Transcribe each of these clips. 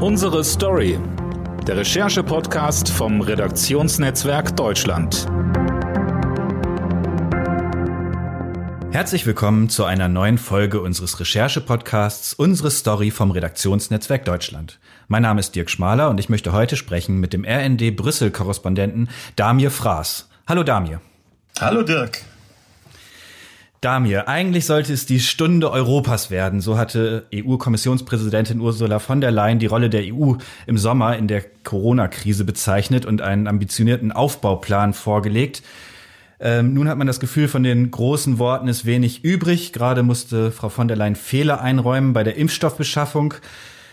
Unsere Story. Der Recherche-Podcast vom Redaktionsnetzwerk Deutschland. Herzlich willkommen zu einer neuen Folge unseres Recherche-Podcasts Unsere Story vom Redaktionsnetzwerk Deutschland. Mein Name ist Dirk Schmaler und ich möchte heute sprechen mit dem RND Brüssel-Korrespondenten Damir Fraß. Hallo Damir. Hallo Dirk. Damir, eigentlich sollte es die Stunde Europas werden. So hatte EU-Kommissionspräsidentin Ursula von der Leyen die Rolle der EU im Sommer in der Corona-Krise bezeichnet und einen ambitionierten Aufbauplan vorgelegt. Ähm, nun hat man das Gefühl, von den großen Worten ist wenig übrig. Gerade musste Frau von der Leyen Fehler einräumen bei der Impfstoffbeschaffung.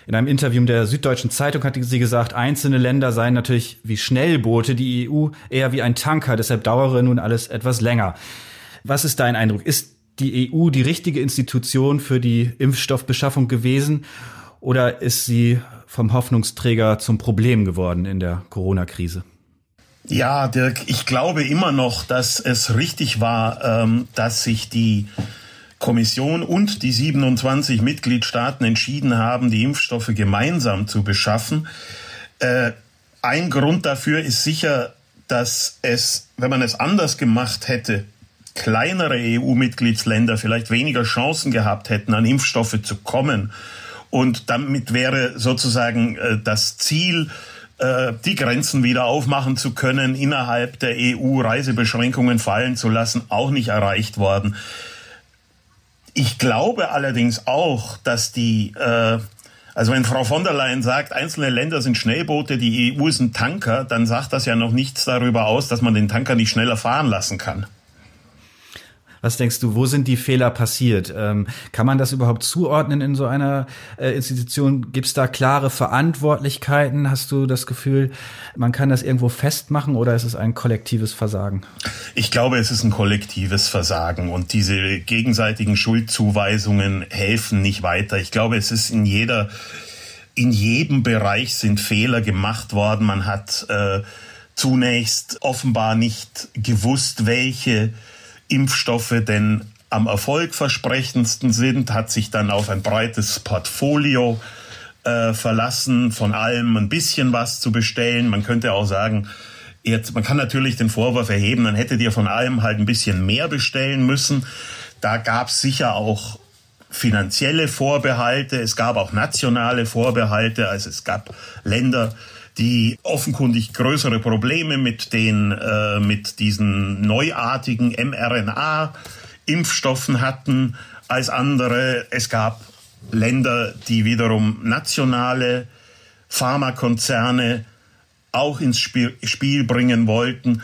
In einem Interview der Süddeutschen Zeitung hatte sie gesagt, einzelne Länder seien natürlich wie Schnellboote, die EU eher wie ein Tanker, deshalb dauere nun alles etwas länger. Was ist dein Eindruck? Ist die EU die richtige Institution für die Impfstoffbeschaffung gewesen oder ist sie vom Hoffnungsträger zum Problem geworden in der Corona-Krise? Ja, Dirk, ich glaube immer noch, dass es richtig war, ähm, dass sich die Kommission und die 27 Mitgliedstaaten entschieden haben, die Impfstoffe gemeinsam zu beschaffen. Äh, ein Grund dafür ist sicher, dass es, wenn man es anders gemacht hätte, kleinere EU-Mitgliedsländer vielleicht weniger Chancen gehabt hätten, an Impfstoffe zu kommen. Und damit wäre sozusagen äh, das Ziel, äh, die Grenzen wieder aufmachen zu können, innerhalb der EU Reisebeschränkungen fallen zu lassen, auch nicht erreicht worden. Ich glaube allerdings auch, dass die, äh, also wenn Frau von der Leyen sagt, einzelne Länder sind Schnellboote, die EU ist ein Tanker, dann sagt das ja noch nichts darüber aus, dass man den Tanker nicht schneller fahren lassen kann. Was denkst du, wo sind die Fehler passiert? Ähm, kann man das überhaupt zuordnen in so einer äh, Institution? Gibt es da klare Verantwortlichkeiten? Hast du das Gefühl, man kann das irgendwo festmachen oder ist es ein kollektives Versagen? Ich glaube, es ist ein kollektives Versagen und diese gegenseitigen Schuldzuweisungen helfen nicht weiter. Ich glaube, es ist in jeder, in jedem Bereich sind Fehler gemacht worden. Man hat äh, zunächst offenbar nicht gewusst, welche Impfstoffe denn am erfolgversprechendsten sind, hat sich dann auf ein breites Portfolio äh, verlassen, von allem ein bisschen was zu bestellen. Man könnte auch sagen, jetzt, man kann natürlich den Vorwurf erheben, dann hättet ihr von allem halt ein bisschen mehr bestellen müssen. Da gab es sicher auch finanzielle Vorbehalte, es gab auch nationale Vorbehalte, also es gab Länder, die offenkundig größere Probleme mit den äh, mit diesen neuartigen mRNA-Impfstoffen hatten als andere. Es gab Länder, die wiederum nationale Pharmakonzerne auch ins Spiel, Spiel bringen wollten.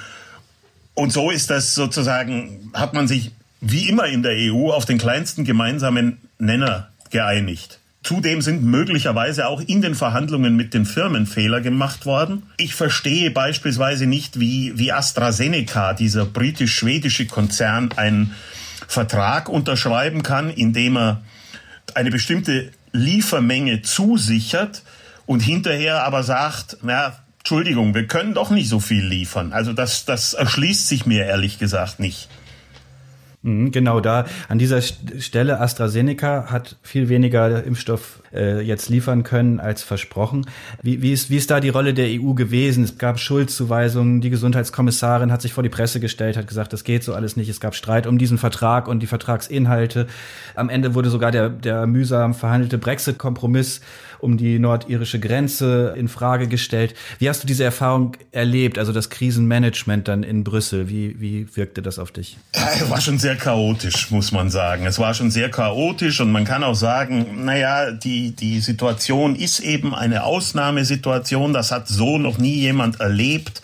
Und so ist das sozusagen, hat man sich wie immer in der EU auf den kleinsten gemeinsamen Nenner geeinigt. Zudem sind möglicherweise auch in den Verhandlungen mit den Firmen Fehler gemacht worden. Ich verstehe beispielsweise nicht, wie, wie AstraZeneca, dieser britisch-schwedische Konzern, einen Vertrag unterschreiben kann, indem er eine bestimmte Liefermenge zusichert und hinterher aber sagt, na, Entschuldigung, wir können doch nicht so viel liefern. Also das, das erschließt sich mir ehrlich gesagt nicht. Mhm, genau da. An dieser Stelle AstraZeneca hat viel weniger Impfstoff äh, jetzt liefern können als versprochen. Wie, wie, ist, wie ist da die Rolle der EU gewesen? Es gab Schuldzuweisungen. Die Gesundheitskommissarin hat sich vor die Presse gestellt, hat gesagt, das geht so alles nicht. Es gab Streit um diesen Vertrag und die Vertragsinhalte. Am Ende wurde sogar der, der mühsam verhandelte Brexit-Kompromiss um die nordirische Grenze in Frage gestellt. Wie hast du diese Erfahrung erlebt, also das Krisenmanagement dann in Brüssel? Wie, wie wirkte das auf dich? Es war schon sehr chaotisch, muss man sagen. Es war schon sehr chaotisch und man kann auch sagen, naja, die, die Situation ist eben eine Ausnahmesituation. Das hat so noch nie jemand erlebt.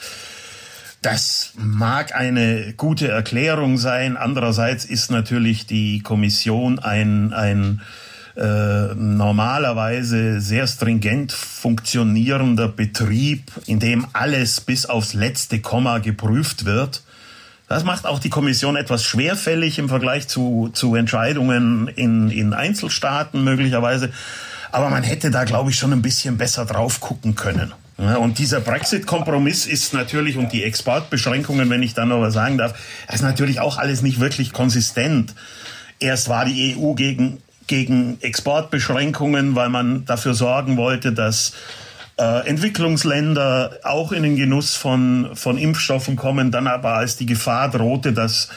Das mag eine gute Erklärung sein. Andererseits ist natürlich die Kommission ein, ein äh, normalerweise sehr stringent funktionierender Betrieb, in dem alles bis aufs letzte Komma geprüft wird. Das macht auch die Kommission etwas schwerfällig im Vergleich zu, zu Entscheidungen in, in Einzelstaaten möglicherweise. Aber man hätte da, glaube ich, schon ein bisschen besser drauf gucken können. Und dieser Brexit-Kompromiss ist natürlich, und die Exportbeschränkungen, wenn ich da noch was sagen darf, ist natürlich auch alles nicht wirklich konsistent. Erst war die EU gegen gegen Exportbeschränkungen, weil man dafür sorgen wollte, dass äh, Entwicklungsländer auch in den Genuss von, von Impfstoffen kommen, dann aber als die Gefahr drohte, dass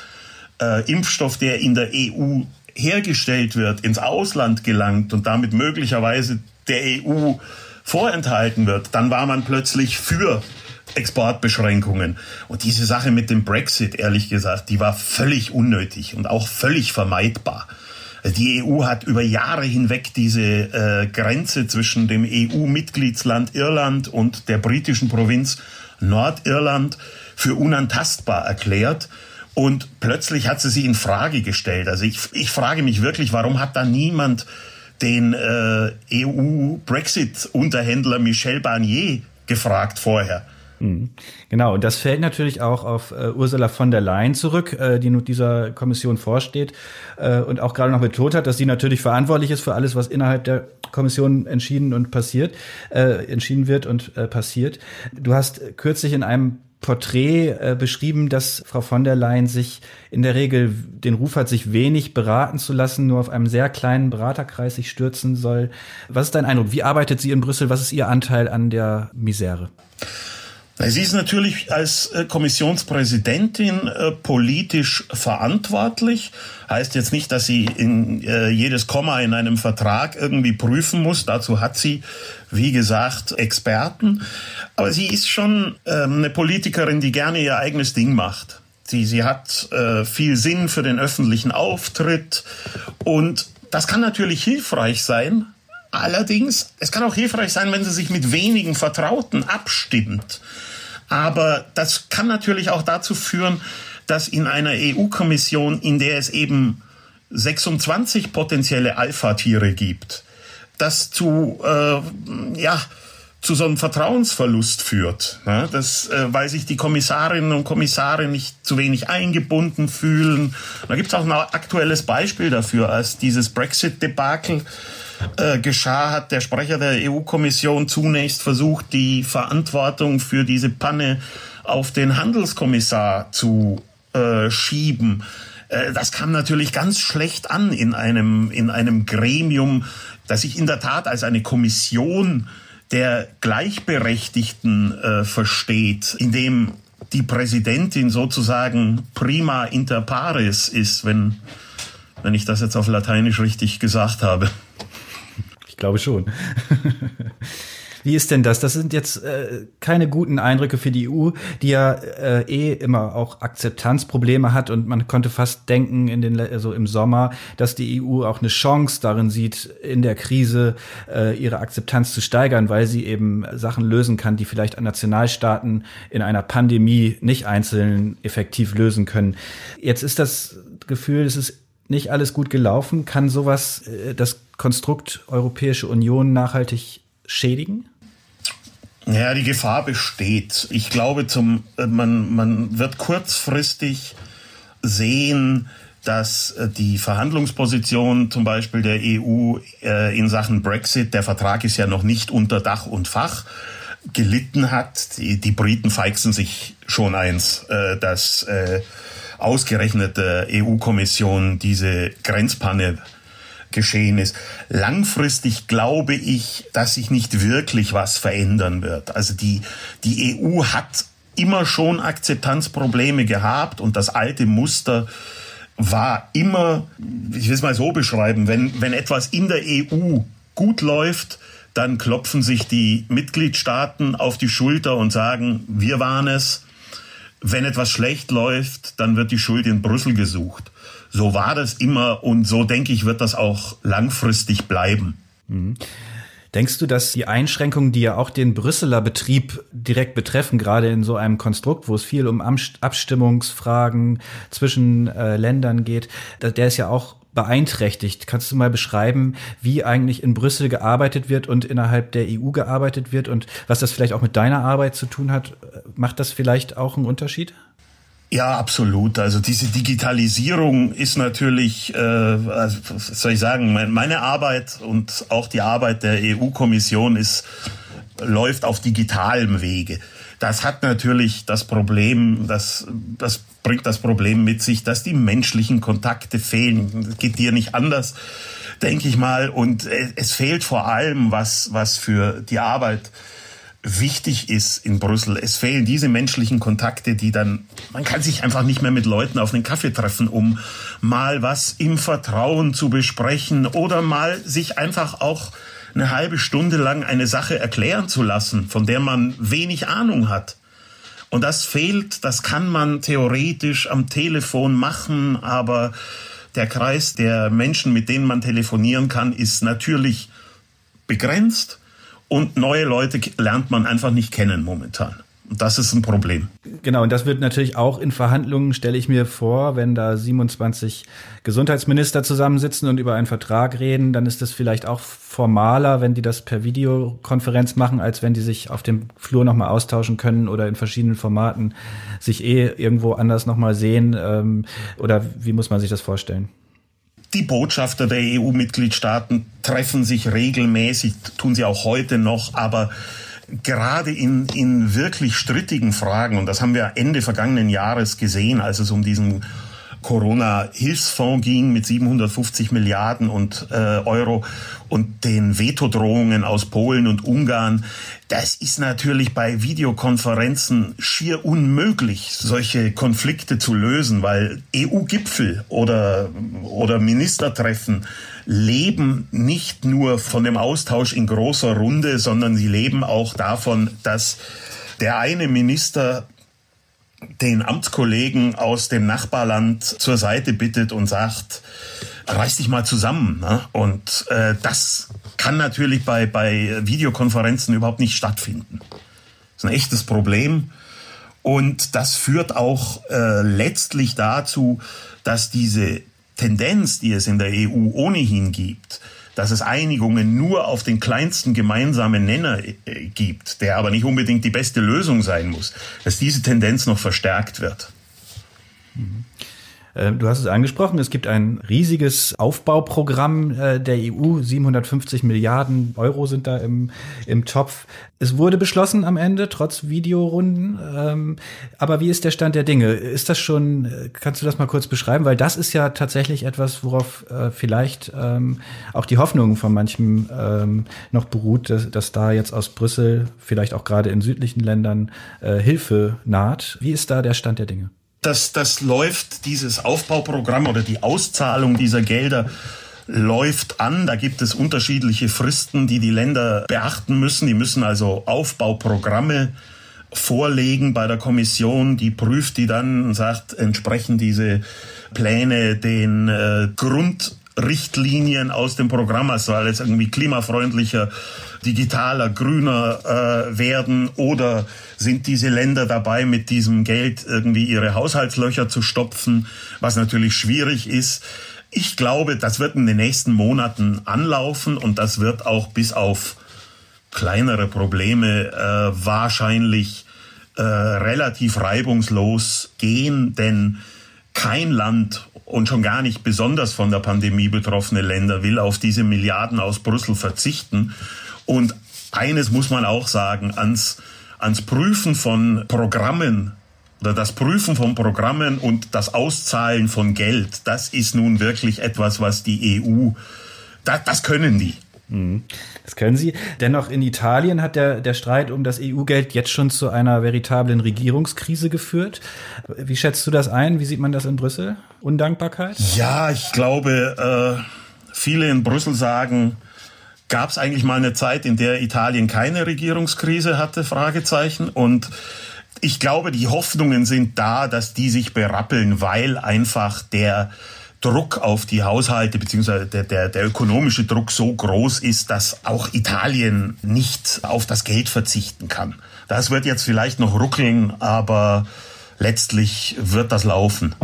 äh, Impfstoff, der in der EU hergestellt wird, ins Ausland gelangt und damit möglicherweise der EU vorenthalten wird, dann war man plötzlich für Exportbeschränkungen. Und diese Sache mit dem Brexit, ehrlich gesagt, die war völlig unnötig und auch völlig vermeidbar. Die EU hat über Jahre hinweg diese äh, Grenze zwischen dem EU-Mitgliedsland Irland und der britischen Provinz Nordirland für unantastbar erklärt. Und plötzlich hat sie sie in Frage gestellt. Also ich, ich frage mich wirklich, warum hat da niemand den äh, EU-Brexit-Unterhändler Michel Barnier gefragt vorher? Mhm. Genau, und das fällt natürlich auch auf äh, Ursula von der Leyen zurück, äh, die nun dieser Kommission vorsteht äh, und auch gerade noch betont hat, dass sie natürlich verantwortlich ist für alles, was innerhalb der Kommission entschieden und passiert, äh, entschieden wird und äh, passiert. Du hast kürzlich in einem Porträt äh, beschrieben, dass Frau von der Leyen sich in der Regel den Ruf hat, sich wenig beraten zu lassen, nur auf einem sehr kleinen Beraterkreis sich stürzen soll. Was ist dein Eindruck? Wie arbeitet sie in Brüssel? Was ist ihr Anteil an der Misere? Sie ist natürlich als äh, Kommissionspräsidentin äh, politisch verantwortlich. Heißt jetzt nicht, dass sie in äh, jedes Komma in einem Vertrag irgendwie prüfen muss. Dazu hat sie, wie gesagt, Experten. Aber sie ist schon ähm, eine Politikerin, die gerne ihr eigenes Ding macht. Sie, sie hat viel Sinn für den öffentlichen Auftritt und das kann natürlich hilfreich sein, Allerdings, es kann auch hilfreich sein, wenn sie sich mit wenigen Vertrauten abstimmt. Aber das kann natürlich auch dazu führen, dass in einer EU-Kommission, in der es eben 26 potenzielle Alpha-Tiere gibt, das zu, äh, ja, zu so einem Vertrauensverlust führt, ne? das, äh, weil sich die Kommissarinnen und Kommissare nicht zu wenig eingebunden fühlen. Da gibt es auch ein aktuelles Beispiel dafür, als dieses Brexit-Debakel äh, geschah, hat der Sprecher der EU-Kommission zunächst versucht, die Verantwortung für diese Panne auf den Handelskommissar zu äh, schieben. Äh, das kam natürlich ganz schlecht an in einem, in einem Gremium, das sich in der Tat als eine Kommission der Gleichberechtigten äh, versteht, in dem die Präsidentin sozusagen prima inter pares ist, wenn, wenn ich das jetzt auf Lateinisch richtig gesagt habe glaube schon. Wie ist denn das? Das sind jetzt äh, keine guten Eindrücke für die EU, die ja äh, eh immer auch Akzeptanzprobleme hat und man konnte fast denken in den also im Sommer, dass die EU auch eine Chance darin sieht, in der Krise äh, ihre Akzeptanz zu steigern, weil sie eben Sachen lösen kann, die vielleicht Nationalstaaten in einer Pandemie nicht einzeln effektiv lösen können. Jetzt ist das Gefühl, es ist nicht alles gut gelaufen. Kann sowas äh, das Konstrukt Europäische Union nachhaltig schädigen? Ja, die Gefahr besteht. Ich glaube, zum, äh, man, man wird kurzfristig sehen, dass äh, die Verhandlungsposition zum Beispiel der EU äh, in Sachen Brexit, der Vertrag ist ja noch nicht unter Dach und Fach, gelitten hat. Die, die Briten feixen sich schon eins, dass ausgerechnet der EU-Kommission diese Grenzpanne geschehen ist. Langfristig glaube ich, dass sich nicht wirklich was verändern wird. Also die, die EU hat immer schon Akzeptanzprobleme gehabt und das alte Muster war immer, ich will es mal so beschreiben, wenn, wenn etwas in der EU gut läuft, dann klopfen sich die Mitgliedstaaten auf die Schulter und sagen, wir waren es. Wenn etwas schlecht läuft, dann wird die Schuld in Brüssel gesucht. So war das immer und so denke ich, wird das auch langfristig bleiben. Mhm. Denkst du, dass die Einschränkungen, die ja auch den Brüsseler Betrieb direkt betreffen, gerade in so einem Konstrukt, wo es viel um Abstimmungsfragen zwischen äh, Ländern geht, der ist ja auch beeinträchtigt. Kannst du mal beschreiben, wie eigentlich in Brüssel gearbeitet wird und innerhalb der EU gearbeitet wird und was das vielleicht auch mit deiner Arbeit zu tun hat? Macht das vielleicht auch einen Unterschied? Ja, absolut. Also diese Digitalisierung ist natürlich, äh, also, was soll ich sagen, meine Arbeit und auch die Arbeit der EU-Kommission ist läuft auf digitalem Wege. Das hat natürlich das Problem, das, das bringt das Problem mit sich, dass die menschlichen Kontakte fehlen. Das geht dir nicht anders. denke ich mal. Und es fehlt vor allem was, was für die Arbeit wichtig ist in Brüssel. Es fehlen diese menschlichen Kontakte, die dann, man kann sich einfach nicht mehr mit Leuten auf einen Kaffee treffen, um mal was im Vertrauen zu besprechen oder mal sich einfach auch eine halbe Stunde lang eine Sache erklären zu lassen, von der man wenig Ahnung hat. Und das fehlt, das kann man theoretisch am Telefon machen, aber der Kreis der Menschen, mit denen man telefonieren kann, ist natürlich begrenzt und neue Leute lernt man einfach nicht kennen momentan. Und das ist ein Problem. Genau, und das wird natürlich auch in Verhandlungen, stelle ich mir vor, wenn da 27 Gesundheitsminister zusammensitzen und über einen Vertrag reden, dann ist das vielleicht auch formaler, wenn die das per Videokonferenz machen, als wenn die sich auf dem Flur nochmal austauschen können oder in verschiedenen Formaten sich eh irgendwo anders nochmal sehen. Ähm, oder wie muss man sich das vorstellen? Die Botschafter der EU-Mitgliedstaaten treffen sich regelmäßig, tun sie auch heute noch, aber gerade in, in wirklich strittigen Fragen, und das haben wir Ende vergangenen Jahres gesehen, als es um diesen Corona-Hilfsfonds ging mit 750 Milliarden und, äh, Euro und den Vetodrohungen aus Polen und Ungarn. Das ist natürlich bei Videokonferenzen schier unmöglich, solche Konflikte zu lösen, weil EU-Gipfel oder, oder Ministertreffen leben nicht nur von dem Austausch in großer Runde, sondern sie leben auch davon, dass der eine Minister den Amtskollegen aus dem Nachbarland zur Seite bittet und sagt, reiß dich mal zusammen. Ne? Und äh, das kann natürlich bei, bei Videokonferenzen überhaupt nicht stattfinden. Das ist ein echtes Problem. Und das führt auch äh, letztlich dazu, dass diese Tendenz, die es in der EU ohnehin gibt, dass es Einigungen nur auf den kleinsten gemeinsamen Nenner äh, gibt, der aber nicht unbedingt die beste Lösung sein muss, dass diese Tendenz noch verstärkt wird. Mhm. Äh, du hast es angesprochen, es gibt ein riesiges Aufbauprogramm äh, der EU, 750 Milliarden Euro sind da im, im Topf. Es wurde beschlossen am Ende, trotz Videorunden. Ähm, aber wie ist der Stand der Dinge? Ist das schon, äh, kannst du das mal kurz beschreiben? Weil das ist ja tatsächlich etwas, worauf vielleicht ähm, auch die Hoffnung von manchem ähm, noch beruht, dass, dass da jetzt aus Brüssel, vielleicht auch gerade in südlichen Ländern, Hilfe naht. Wie ist da der Stand der Dinge? Das, das läuft, dieses Aufbauprogramm oder die Auszahlung dieser Gelder läuft an. Da gibt es unterschiedliche Fristen, die die Länder beachten müssen. Die müssen also Aufbauprogramme vorlegen bei der Kommission. Die prüft die dann und sagt, entsprechen diese Pläne den äh, Grundrichtlinien aus dem Programm, also soll jetzt irgendwie klimafreundlicher, digitaler, grüner äh, werden oder sind diese Länder dabei, mit diesem Geld irgendwie ihre Haushaltslöcher zu stopfen, was natürlich schwierig ist. Ich glaube, das wird in den nächsten Monaten anlaufen und das wird auch bis auf kleinere Probleme äh, wahrscheinlich äh, relativ reibungslos gehen, denn kein Land und schon gar nicht besonders von der Pandemie betroffene Länder will auf diese Milliarden aus Brüssel verzichten. Und eines muss man auch sagen, ans ans Prüfen von Programmen oder das Prüfen von Programmen und das Auszahlen von Geld, das ist nun wirklich etwas, was die EU, das, das können die. Mhm. Das können sie. Dennoch in Italien hat der, der Streit um das EU-Geld jetzt schon zu einer veritablen Regierungskrise geführt. Wie schätzt du das ein? Wie sieht man das in Brüssel? Undankbarkeit? Ja, ich glaube, äh, viele in Brüssel sagen, Gab es eigentlich mal eine Zeit, in der Italien keine Regierungskrise hatte? Fragezeichen. Und ich glaube, die Hoffnungen sind da, dass die sich berappeln, weil einfach der Druck auf die Haushalte beziehungsweise der, der, der ökonomische Druck so groß ist, dass auch Italien nicht auf das Geld verzichten kann. Das wird jetzt vielleicht noch ruckeln, aber letztlich wird das laufen.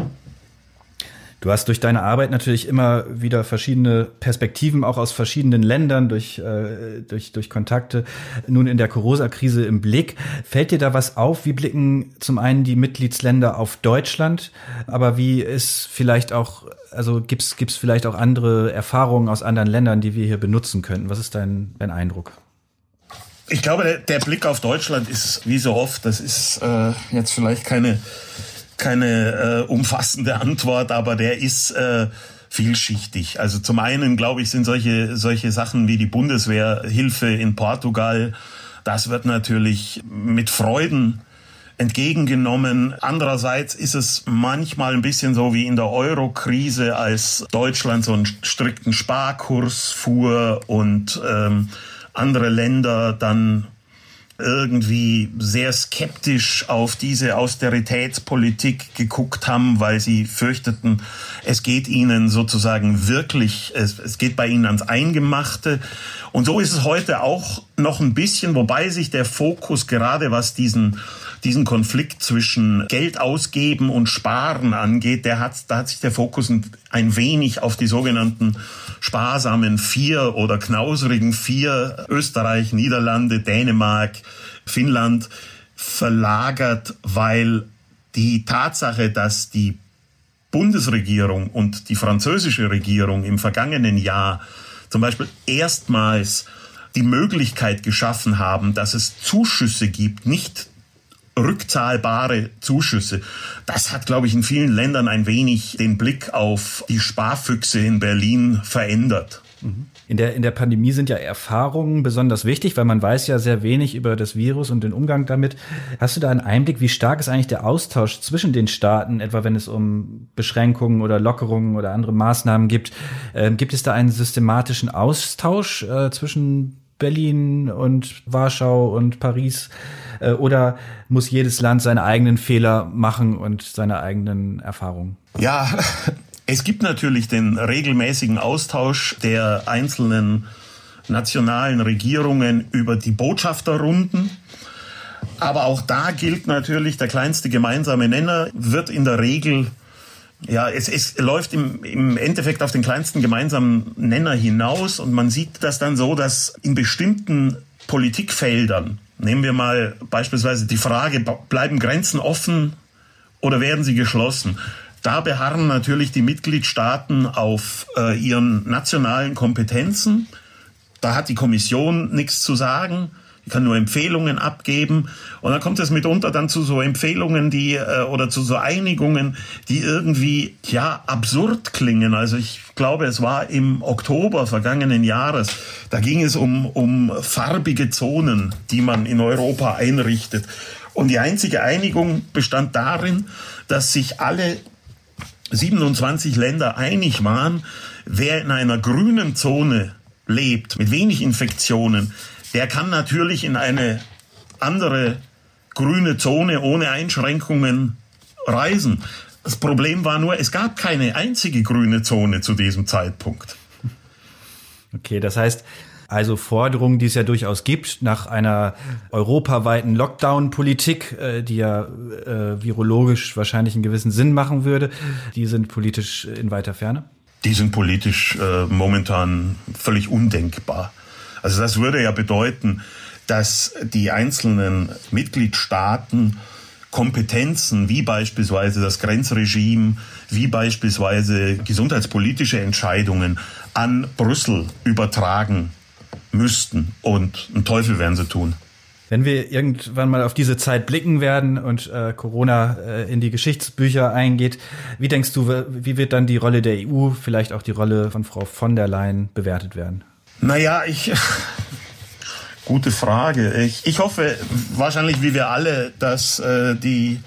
Du hast durch deine Arbeit natürlich immer wieder verschiedene Perspektiven, auch aus verschiedenen Ländern, durch, äh, durch, durch Kontakte, nun in der Corona-Krise im Blick. Fällt dir da was auf? Wie blicken zum einen die Mitgliedsländer auf Deutschland, aber wie ist vielleicht auch, also gibt's gibt's vielleicht auch andere Erfahrungen aus anderen Ländern, die wir hier benutzen könnten? Was ist dein, dein Eindruck? Ich glaube, der, der Blick auf Deutschland ist wie so oft, das ist äh, jetzt vielleicht keine keine äh, umfassende Antwort, aber der ist äh, vielschichtig. Also zum einen, glaube ich, sind solche, solche Sachen wie die Bundeswehrhilfe in Portugal, das wird natürlich mit Freuden entgegengenommen. Andererseits ist es manchmal ein bisschen so wie in der Euro-Krise, als Deutschland so einen strikten Sparkurs fuhr und ähm, andere Länder dann irgendwie sehr skeptisch auf diese Austeritätspolitik geguckt haben, weil sie fürchteten, es geht ihnen sozusagen wirklich, es, es geht bei ihnen ans Eingemachte. Und so ist es heute auch noch ein bisschen, wobei sich der Fokus gerade was diesen diesen Konflikt zwischen Geld ausgeben und Sparen angeht, der hat, da hat sich der Fokus ein wenig auf die sogenannten sparsamen vier oder knauserigen vier Österreich, Niederlande, Dänemark, Finnland verlagert, weil die Tatsache, dass die Bundesregierung und die französische Regierung im vergangenen Jahr zum Beispiel erstmals die Möglichkeit geschaffen haben, dass es Zuschüsse gibt, nicht rückzahlbare Zuschüsse. Das hat, glaube ich, in vielen Ländern ein wenig den Blick auf die Sparfüchse in Berlin verändert. In der, in der Pandemie sind ja Erfahrungen besonders wichtig, weil man weiß ja sehr wenig über das Virus und den Umgang damit. Hast du da einen Einblick, wie stark ist eigentlich der Austausch zwischen den Staaten, etwa wenn es um Beschränkungen oder Lockerungen oder andere Maßnahmen gibt? Ähm, gibt es da einen systematischen Austausch äh, zwischen Berlin und Warschau und Paris? Äh, oder muss jedes Land seine eigenen Fehler machen und seine eigenen Erfahrungen? Ja, es gibt natürlich den regelmäßigen Austausch der einzelnen nationalen Regierungen über die Botschafterrunden. Aber auch da gilt natürlich, der kleinste gemeinsame Nenner wird in der Regel, ja, es, es läuft im, im Endeffekt auf den kleinsten gemeinsamen Nenner hinaus und man sieht das dann so, dass in bestimmten Politikfeldern Nehmen wir mal beispielsweise die Frage, bleiben Grenzen offen oder werden sie geschlossen? Da beharren natürlich die Mitgliedstaaten auf äh, ihren nationalen Kompetenzen. Da hat die Kommission nichts zu sagen kann nur Empfehlungen abgeben. Und dann kommt es mitunter dann zu so Empfehlungen, die äh, oder zu so Einigungen, die irgendwie ja absurd klingen. Also ich glaube, es war im Oktober vergangenen Jahres. Da ging es um um farbige Zonen, die man in Europa einrichtet. Und die einzige Einigung bestand darin, dass sich alle 27 Länder einig waren, wer in einer grünen Zone lebt, mit wenig Infektionen, der kann natürlich in eine andere grüne Zone ohne Einschränkungen reisen. Das Problem war nur, es gab keine einzige grüne Zone zu diesem Zeitpunkt. Okay, das heißt, also Forderungen, die es ja durchaus gibt, nach einer europaweiten Lockdown-Politik, äh, die ja äh, virologisch wahrscheinlich einen gewissen Sinn machen würde, die sind politisch in weiter Ferne? Die sind politisch äh, momentan völlig undenkbar. Also das würde ja bedeuten, dass die einzelnen Mitgliedstaaten Kompetenzen wie beispielsweise das Grenzregime, wie beispielsweise gesundheitspolitische Entscheidungen an Brüssel übertragen müssten. Und einen Teufel werden sie tun. Wenn wir irgendwann mal auf diese Zeit blicken werden und äh, Corona äh, in die Geschichtsbücher eingeht, wie denkst du, wie wird dann die Rolle der EU, vielleicht auch die Rolle von Frau von der Leyen bewertet werden? Naja, ich. Gute Frage. Ich, ich hoffe wahrscheinlich wie wir alle, dass äh, die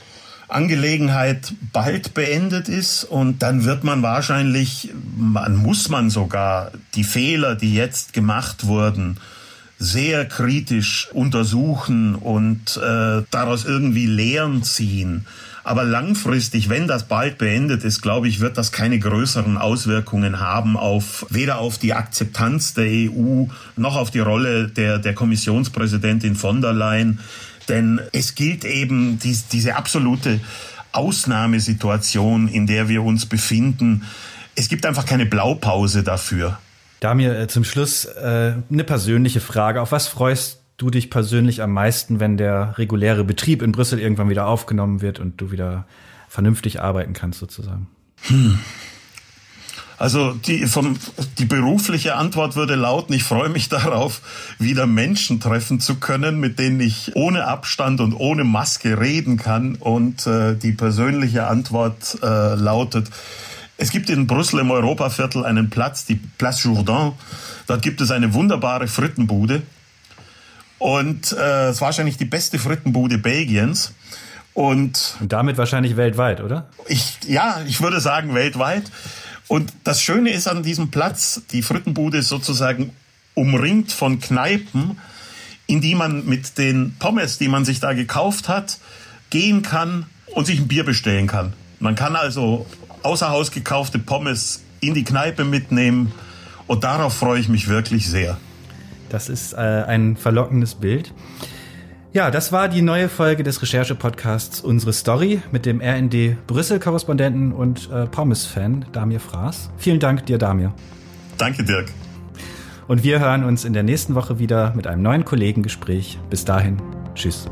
Angelegenheit bald beendet ist und dann wird man wahrscheinlich, man muss man sogar die Fehler, die jetzt gemacht wurden, sehr kritisch untersuchen und äh, daraus irgendwie Lehren ziehen. Aber langfristig, wenn das bald beendet ist, glaube ich, wird das keine größeren Auswirkungen haben auf weder auf die Akzeptanz der EU noch auf die Rolle der, der Kommissionspräsidentin von der Leyen. Denn es gilt eben dies, diese absolute Ausnahmesituation, in der wir uns befinden. Es gibt einfach keine Blaupause dafür. Da mir äh, zum Schluss äh, eine persönliche Frage. Auf was freust du dich persönlich am meisten, wenn der reguläre Betrieb in Brüssel irgendwann wieder aufgenommen wird und du wieder vernünftig arbeiten kannst sozusagen? Hm. Also die, vom, die berufliche Antwort würde lauten, ich freue mich darauf, wieder Menschen treffen zu können, mit denen ich ohne Abstand und ohne Maske reden kann. Und äh, die persönliche Antwort äh, lautet, Es gibt in Brüssel im Europaviertel einen Platz, die Place Jourdain. Dort gibt es eine wunderbare Frittenbude. Und äh, es ist wahrscheinlich die beste Frittenbude Belgiens. Und, und damit wahrscheinlich weltweit, oder? Ich, ja, ich würde sagen weltweit. Und das Schöne ist an diesem Platz, die Frittenbude ist sozusagen umringt von Kneipen, in die man mit den Pommes, die man sich da gekauft hat, gehen kann und sich ein Bier bestellen kann. Man kann also außer Haus gekaufte Pommes in die Kneipe mitnehmen und darauf freue ich mich wirklich sehr. Das ist äh, ein verlockendes Bild. Ja, das war die neue Folge des Recherche-Podcasts Unsere Story mit dem RND Brüssel-Korrespondenten und äh, Pommes-Fan Damir Fraß. Vielen Dank dir, Damir. Danke, Dirk. Und wir hören uns in der nächsten Woche wieder mit einem neuen Kollegengespräch. Bis dahin, tschüss.